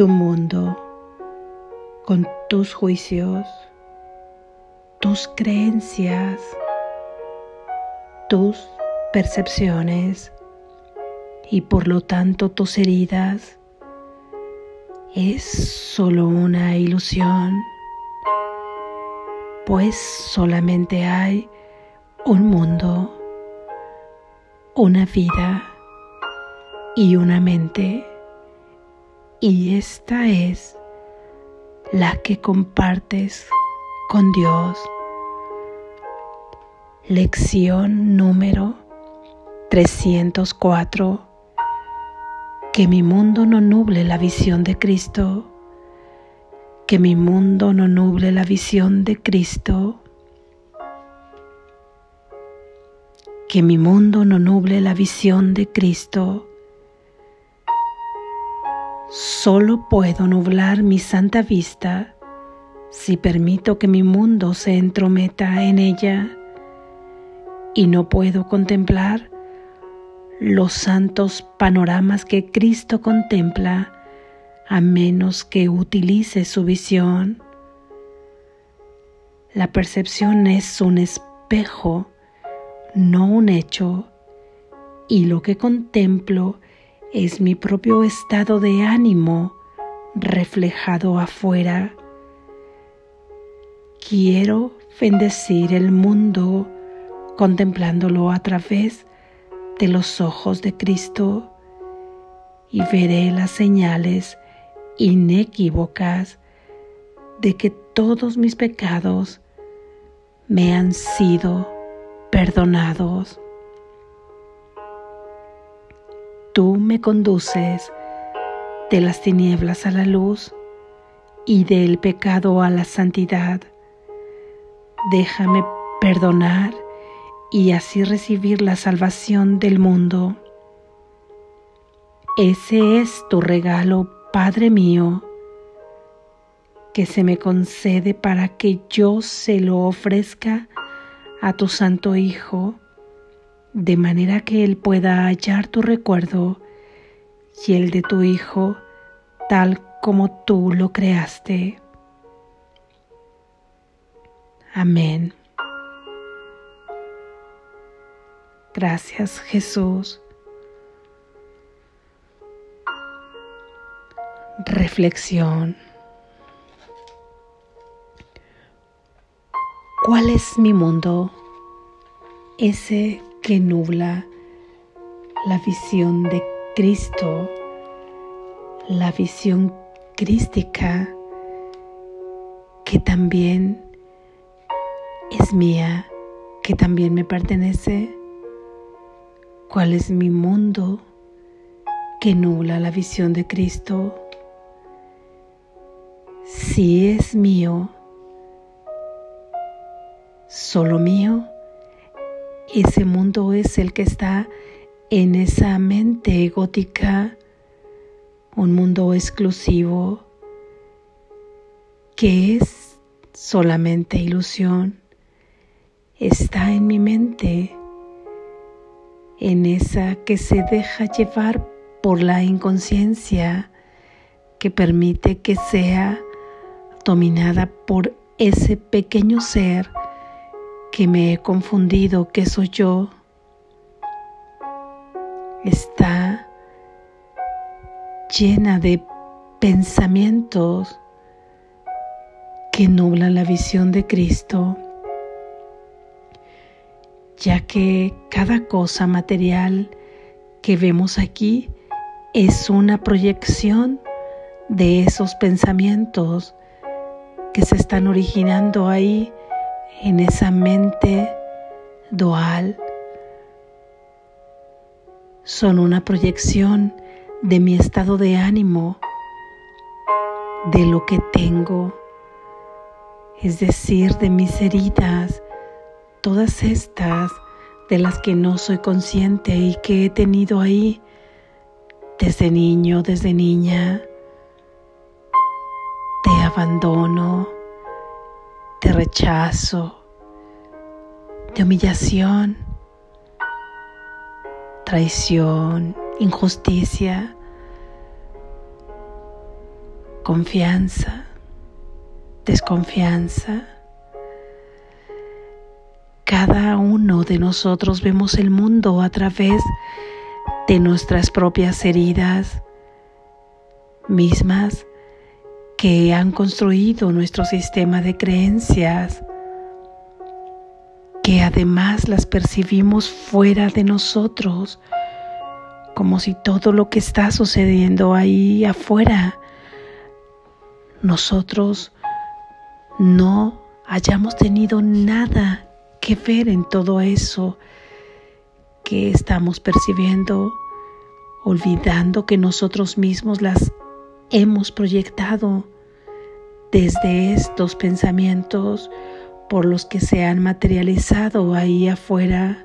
tu mundo con tus juicios, tus creencias, tus percepciones y por lo tanto tus heridas. Es solo una ilusión, pues solamente hay un mundo, una vida y una mente, y esta es la que compartes con Dios. Lección número 304. Que mi mundo no nuble la visión de Cristo. Que mi mundo no nuble la visión de Cristo. Que mi mundo no nuble la visión de Cristo. Solo puedo nublar mi santa vista si permito que mi mundo se entrometa en ella y no puedo contemplar los santos panoramas que Cristo contempla a menos que utilice su visión. La percepción es un espejo, no un hecho, y lo que contemplo es mi propio estado de ánimo reflejado afuera. Quiero bendecir el mundo contemplándolo a través de los ojos de Cristo y veré las señales inequívocas de que todos mis pecados me han sido perdonados. Me conduces de las tinieblas a la luz y del pecado a la santidad. Déjame perdonar y así recibir la salvación del mundo. Ese es tu regalo, Padre mío, que se me concede para que yo se lo ofrezca a tu Santo Hijo de manera que Él pueda hallar tu recuerdo y el de tu Hijo tal como tú lo creaste. Amén. Gracias Jesús. Reflexión. ¿Cuál es mi mundo? Ese que nubla la visión de Cristo, la visión crística que también es mía, que también me pertenece. ¿Cuál es mi mundo que nubla la visión de Cristo? Si es mío, solo mío, ese mundo es el que está en esa mente egótica, un mundo exclusivo que es solamente ilusión, está en mi mente, en esa que se deja llevar por la inconsciencia, que permite que sea dominada por ese pequeño ser que me he confundido que soy yo está llena de pensamientos que nublan la visión de Cristo, ya que cada cosa material que vemos aquí es una proyección de esos pensamientos que se están originando ahí en esa mente dual son una proyección de mi estado de ánimo, de lo que tengo, es decir, de mis heridas, todas estas de las que no soy consciente y que he tenido ahí desde niño, desde niña, de abandono, de rechazo, de humillación, traición, injusticia. confianza, desconfianza. Cada uno de nosotros vemos el mundo a través de nuestras propias heridas mismas que han construido nuestro sistema de creencias, que además las percibimos fuera de nosotros, como si todo lo que está sucediendo ahí afuera, nosotros no hayamos tenido nada que ver en todo eso que estamos percibiendo, olvidando que nosotros mismos las hemos proyectado desde estos pensamientos por los que se han materializado ahí afuera.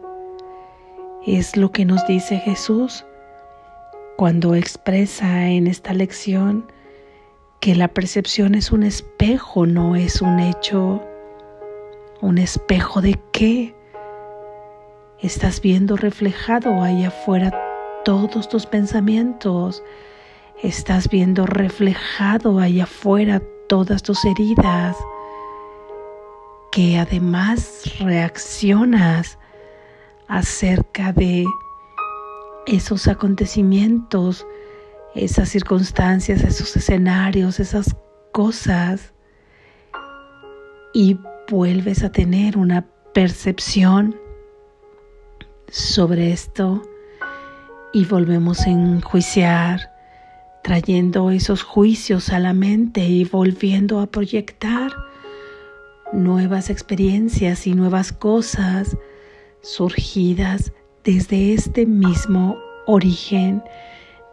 Es lo que nos dice Jesús cuando expresa en esta lección que la percepción es un espejo, no es un hecho. ¿Un espejo de qué? Estás viendo reflejado ahí afuera todos tus pensamientos. Estás viendo reflejado ahí afuera todas tus heridas. Que además reaccionas acerca de esos acontecimientos, esas circunstancias, esos escenarios, esas cosas. Y vuelves a tener una percepción sobre esto y volvemos a enjuiciar, trayendo esos juicios a la mente y volviendo a proyectar nuevas experiencias y nuevas cosas surgidas desde este mismo origen,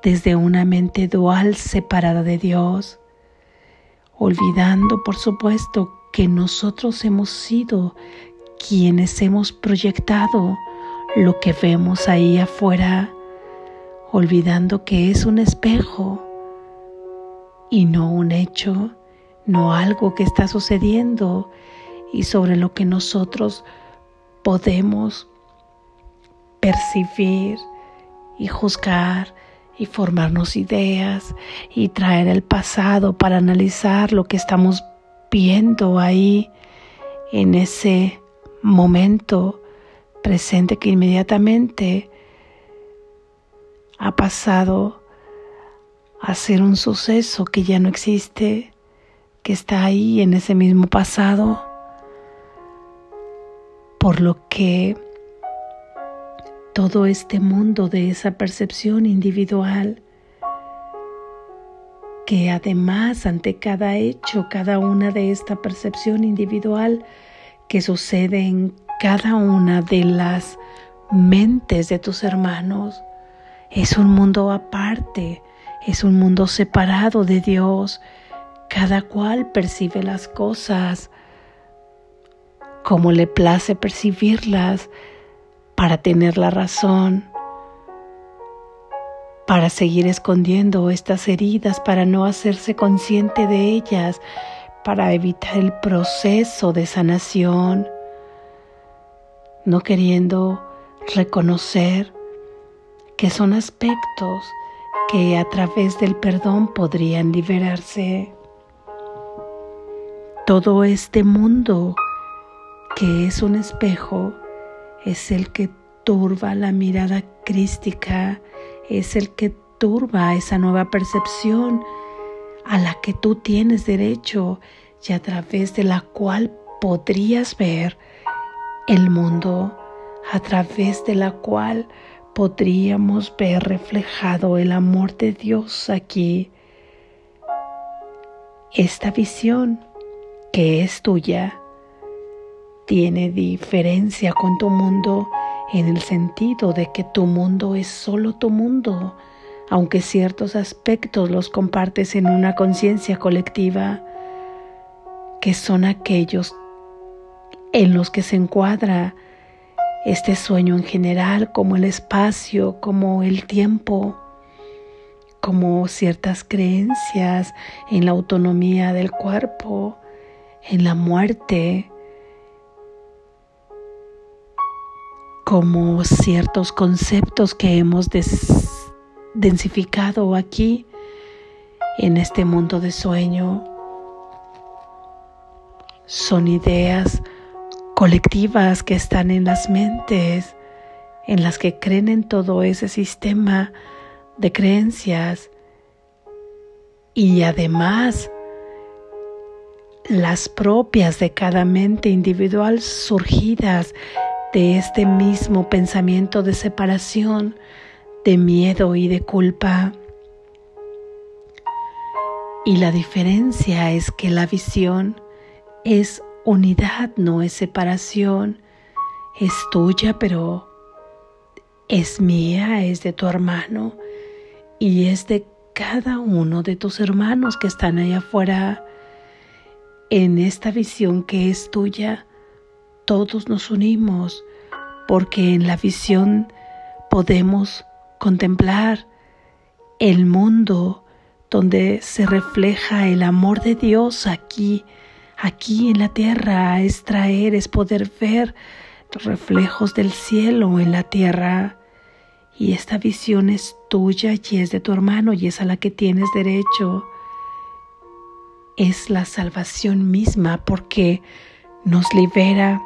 desde una mente dual separada de Dios, olvidando por supuesto que nosotros hemos sido quienes hemos proyectado lo que vemos ahí afuera, olvidando que es un espejo y no un hecho, no algo que está sucediendo y sobre lo que nosotros podemos percibir y juzgar y formarnos ideas y traer el pasado para analizar lo que estamos viendo ahí en ese momento presente que inmediatamente ha pasado a ser un suceso que ya no existe, que está ahí en ese mismo pasado, por lo que todo este mundo de esa percepción individual que además ante cada hecho, cada una de esta percepción individual que sucede en cada una de las mentes de tus hermanos, es un mundo aparte, es un mundo separado de Dios. Cada cual percibe las cosas como le place percibirlas para tener la razón para seguir escondiendo estas heridas, para no hacerse consciente de ellas, para evitar el proceso de sanación, no queriendo reconocer que son aspectos que a través del perdón podrían liberarse. Todo este mundo que es un espejo es el que turba la mirada crística es el que turba esa nueva percepción a la que tú tienes derecho y a través de la cual podrías ver el mundo, a través de la cual podríamos ver reflejado el amor de Dios aquí. Esta visión que es tuya tiene diferencia con tu mundo en el sentido de que tu mundo es solo tu mundo, aunque ciertos aspectos los compartes en una conciencia colectiva, que son aquellos en los que se encuadra este sueño en general, como el espacio, como el tiempo, como ciertas creencias en la autonomía del cuerpo, en la muerte, como ciertos conceptos que hemos densificado aquí en este mundo de sueño. Son ideas colectivas que están en las mentes, en las que creen en todo ese sistema de creencias y además las propias de cada mente individual surgidas de este mismo pensamiento de separación, de miedo y de culpa. Y la diferencia es que la visión es unidad, no es separación. Es tuya, pero es mía, es de tu hermano y es de cada uno de tus hermanos que están allá afuera. En esta visión que es tuya, todos nos unimos porque en la visión podemos contemplar el mundo donde se refleja el amor de Dios aquí, aquí en la tierra, es traer, es poder ver los reflejos del cielo en la tierra. Y esta visión es tuya y es de tu hermano y es a la que tienes derecho. Es la salvación misma porque nos libera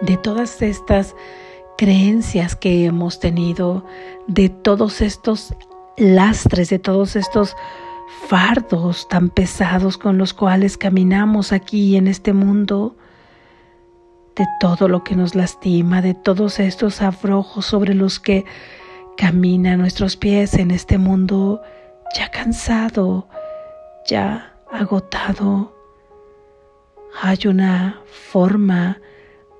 de todas estas creencias que hemos tenido, de todos estos lastres, de todos estos fardos tan pesados con los cuales caminamos aquí en este mundo de todo lo que nos lastima, de todos estos abrojos sobre los que caminan nuestros pies en este mundo ya cansado, ya agotado. Hay una forma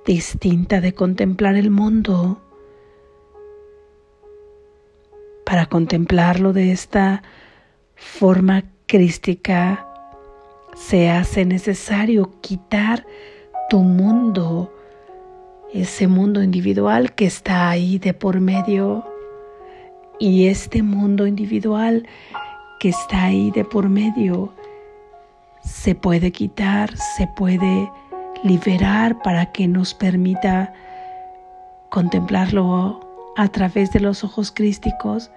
distinta de contemplar el mundo. Para contemplarlo de esta forma crística, se hace necesario quitar tu mundo, ese mundo individual que está ahí de por medio. Y este mundo individual que está ahí de por medio se puede quitar, se puede liberar para que nos permita contemplarlo a través de los ojos crísticos,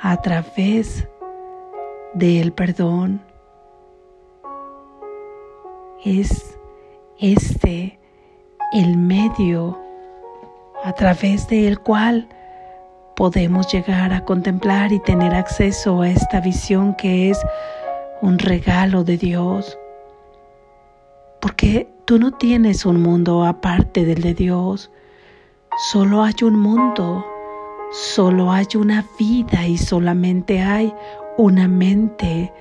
a través del perdón. Es este el medio a través del cual podemos llegar a contemplar y tener acceso a esta visión que es un regalo de Dios. Porque tú no tienes un mundo aparte del de Dios. Solo hay un mundo, solo hay una vida y solamente hay una mente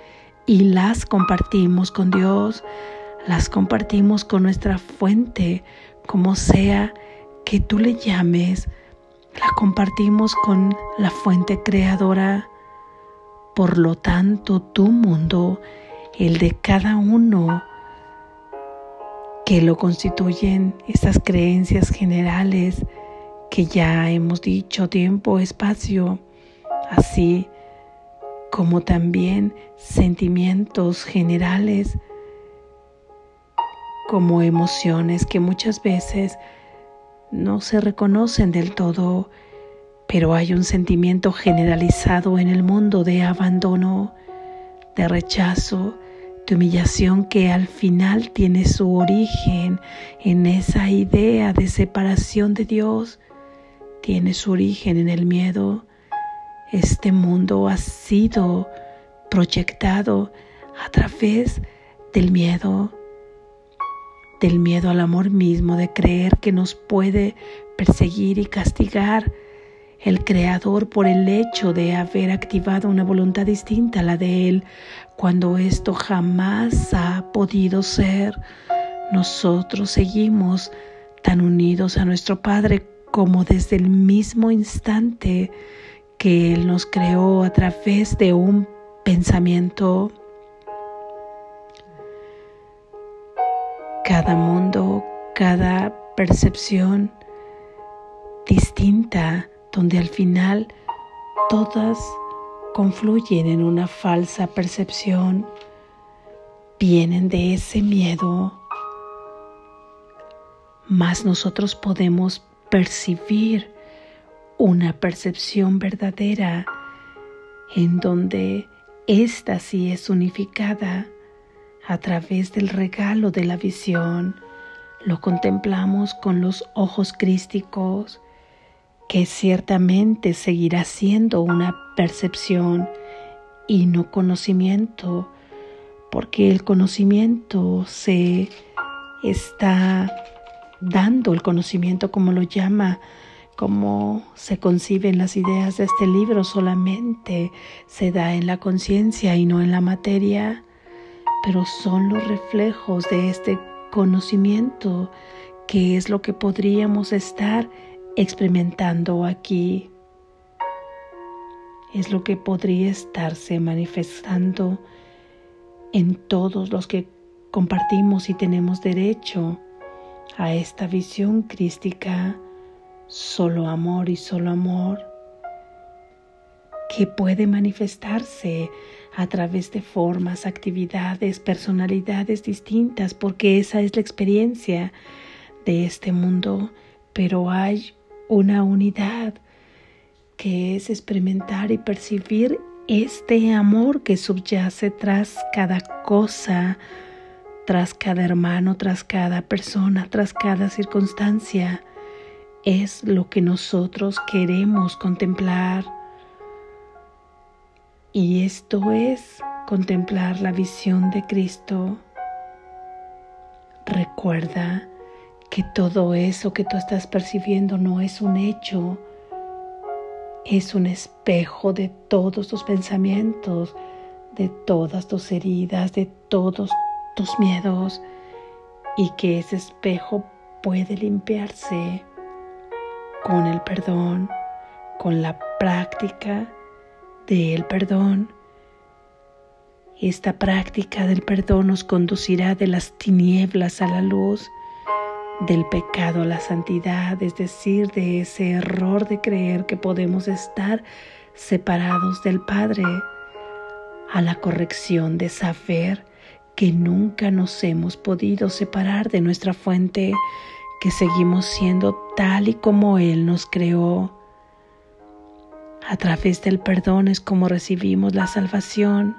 y las compartimos con Dios las compartimos con nuestra fuente, como sea que tú le llames, la compartimos con la fuente creadora. Por lo tanto, tu mundo, el de cada uno, que lo constituyen estas creencias generales que ya hemos dicho, tiempo, espacio, así como también sentimientos generales como emociones que muchas veces no se reconocen del todo, pero hay un sentimiento generalizado en el mundo de abandono, de rechazo, de humillación que al final tiene su origen en esa idea de separación de Dios, tiene su origen en el miedo. Este mundo ha sido proyectado a través del miedo, del miedo al amor mismo, de creer que nos puede perseguir y castigar el Creador por el hecho de haber activado una voluntad distinta a la de Él, cuando esto jamás ha podido ser. Nosotros seguimos tan unidos a nuestro Padre como desde el mismo instante que Él nos creó a través de un pensamiento cada mundo, cada percepción distinta, donde al final todas confluyen en una falsa percepción, vienen de ese miedo, más nosotros podemos percibir una percepción verdadera en donde esta sí es unificada a través del regalo de la visión. Lo contemplamos con los ojos crísticos, que ciertamente seguirá siendo una percepción y no conocimiento, porque el conocimiento se está dando, el conocimiento como lo llama, como se conciben las ideas de este libro, solamente se da en la conciencia y no en la materia, pero son los reflejos de este conocimiento que es lo que podríamos estar experimentando aquí. Es lo que podría estarse manifestando en todos los que compartimos y tenemos derecho a esta visión crística, solo amor y solo amor, que puede manifestarse a través de formas, actividades, personalidades distintas, porque esa es la experiencia de este mundo, pero hay una unidad que es experimentar y percibir este amor que subyace tras cada cosa, tras cada hermano, tras cada persona, tras cada circunstancia, es lo que nosotros queremos contemplar. Y esto es contemplar la visión de Cristo. Recuerda que todo eso que tú estás percibiendo no es un hecho, es un espejo de todos tus pensamientos, de todas tus heridas, de todos tus miedos y que ese espejo puede limpiarse con el perdón, con la práctica del perdón. Esta práctica del perdón nos conducirá de las tinieblas a la luz del pecado a la santidad, es decir, de ese error de creer que podemos estar separados del Padre, a la corrección de saber que nunca nos hemos podido separar de nuestra fuente, que seguimos siendo tal y como Él nos creó. A través del perdón es como recibimos la salvación.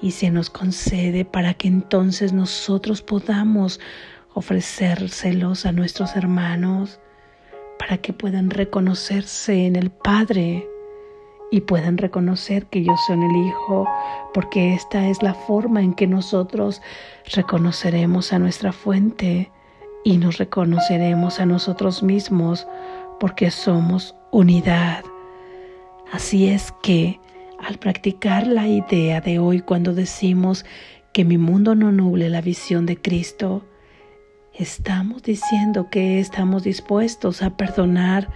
Y se nos concede para que entonces nosotros podamos ofrecérselos a nuestros hermanos para que puedan reconocerse en el Padre y puedan reconocer que yo soy el Hijo, porque esta es la forma en que nosotros reconoceremos a nuestra fuente y nos reconoceremos a nosotros mismos, porque somos unidad. Así es que al practicar la idea de hoy cuando decimos que mi mundo no nuble la visión de Cristo, estamos diciendo que estamos dispuestos a perdonar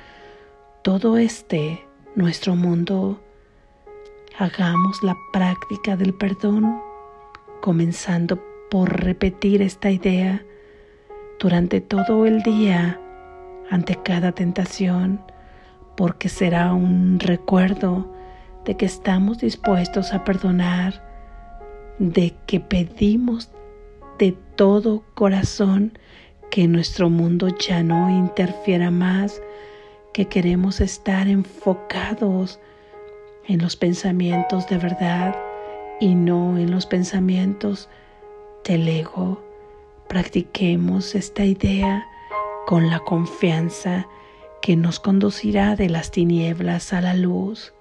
todo este nuestro mundo. Hagamos la práctica del perdón, comenzando por repetir esta idea durante todo el día ante cada tentación, porque será un recuerdo de que estamos dispuestos a perdonar, de que pedimos de todo corazón que nuestro mundo ya no interfiera más, que queremos estar enfocados en los pensamientos de verdad y no en los pensamientos del ego. Practiquemos esta idea con la confianza que nos conducirá de las tinieblas a la luz.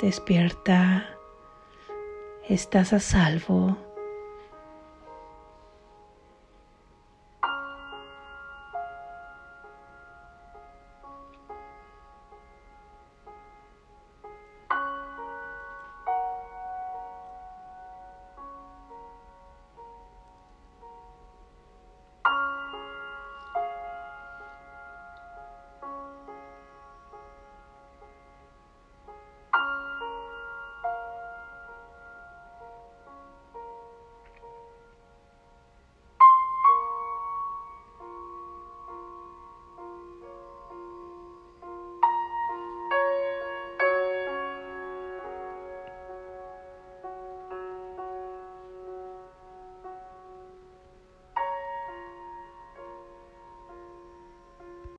Despierta, estás a salvo.